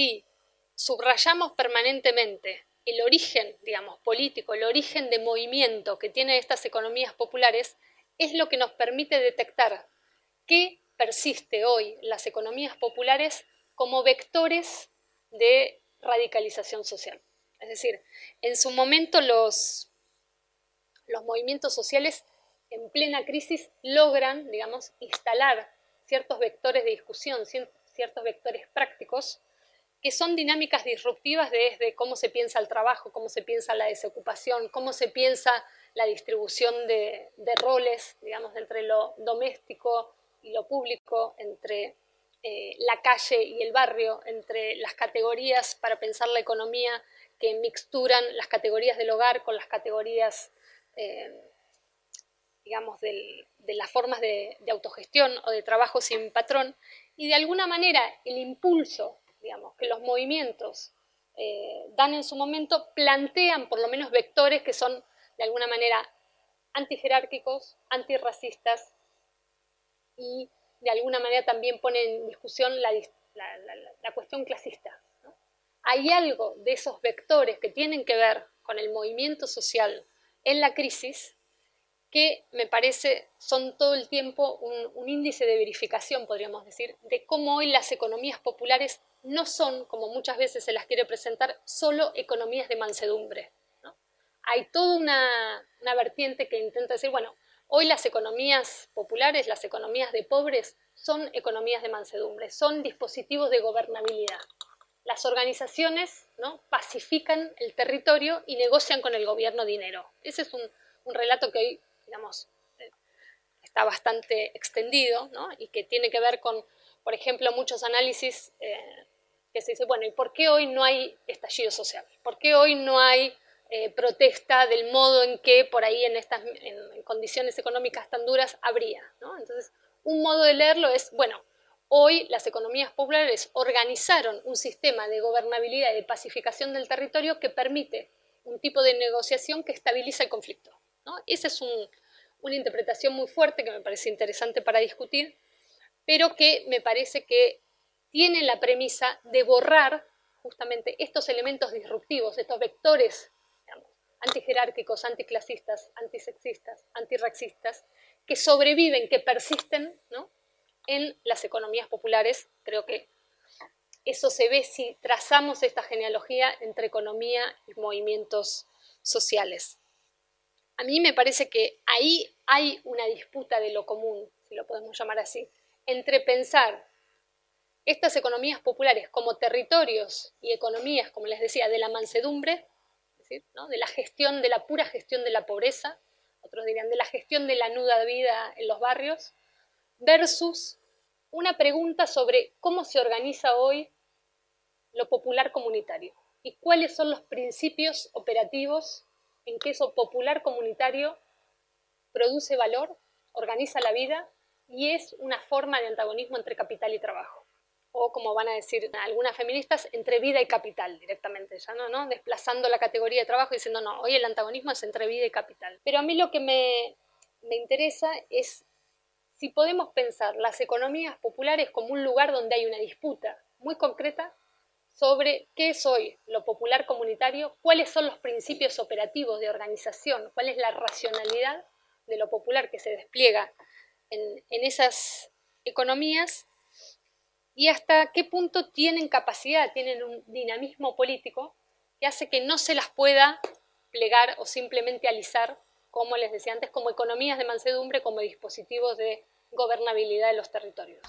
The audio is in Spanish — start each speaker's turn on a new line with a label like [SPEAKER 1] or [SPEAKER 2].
[SPEAKER 1] si subrayamos permanentemente el origen, digamos, político, el origen de movimiento que tienen estas economías populares, es lo que nos permite detectar qué persiste hoy las economías populares como vectores de radicalización social. Es decir, en su momento los, los movimientos sociales en plena crisis logran, digamos, instalar ciertos vectores de discusión, ciertos vectores prácticos, que son dinámicas disruptivas desde cómo se piensa el trabajo, cómo se piensa la desocupación, cómo se piensa la distribución de, roles, digamos, entre lo doméstico y lo público, entre eh, la calle y el barrio, entre las categorías para pensar la economía que mixturan las categorías del hogar con las categorías, eh, digamos, de las formas de, autogestión o de trabajo sin patrón, y de alguna manera el impulso, digamos, que los movimientos eh, dan en su momento, plantean por lo menos vectores que son de alguna manera antijerárquicos, antirracistas y de alguna manera también ponen en discusión la, la cuestión clasista hay algo de esos vectores que tienen que ver con el movimiento social en la crisis que me parece son todo el tiempo un, índice de verificación, podríamos decir, de cómo hoy las economías populares no son, como muchas veces se las quiere presentar, solo economías de mansedumbre. Hay toda una, una vertiente que intenta decir, bueno, hoy las economías populares, las economías de pobres, son economías de mansedumbre, son dispositivos de gobernabilidad las organizaciones ¿no? pacifican el territorio y negocian con el gobierno dinero. Ese es un, relato que hoy, digamos, eh, está bastante extendido ¿no? y que tiene que ver con, por ejemplo, muchos análisis eh, que se dice, bueno, ¿y por qué hoy no hay estallido social? ¿Por qué hoy no hay eh, protesta del modo en que por ahí en estas en condiciones económicas tan duras habría? ¿no? Entonces, un modo de leerlo es, bueno, Hoy las economías populares organizaron un sistema de gobernabilidad y de pacificación del territorio que permite un tipo de negociación que estabiliza el conflicto. Esa es una interpretación muy fuerte que me parece interesante para discutir, pero que me parece que tiene la premisa de borrar justamente estos elementos disruptivos, estos vectores antijerárquicos, anticlasistas, antisexistas, antirraxistas, que sobreviven, que persisten, ¿no? en las economías populares. Creo que eso se ve si trazamos esta genealogía entre economía y movimientos sociales. A mí me parece que ahí hay una disputa de lo común, si lo podemos llamar así, entre pensar estas economías populares como territorios y economías, como les decía, de la mansedumbre, de la gestión, de la pura gestión de la pobreza, otros dirían de la gestión de la nuda vida en los barrios, versus una pregunta sobre cómo se organiza hoy lo popular comunitario y cuáles son los principios operativos en que eso popular comunitario produce valor, organiza la vida y es una forma de antagonismo entre capital y trabajo. O como van a decir algunas feministas, entre vida y capital directamente, ya no, ¿no? Desplazando la categoría de trabajo y diciendo, no, hoy el antagonismo es entre vida y capital. Pero a mí lo que me, me interesa es si podemos pensar las economías populares como un lugar donde hay una disputa muy concreta sobre qué es hoy lo popular comunitario, cuáles son los principios operativos de organización, cuál es la racionalidad de lo popular que se despliega en, esas economías y hasta qué punto tienen capacidad, tienen un dinamismo político que hace que no se las pueda plegar o simplemente alisar, como les decía antes, como economías de mansedumbre, como dispositivos de gobernabilidad de los territorios.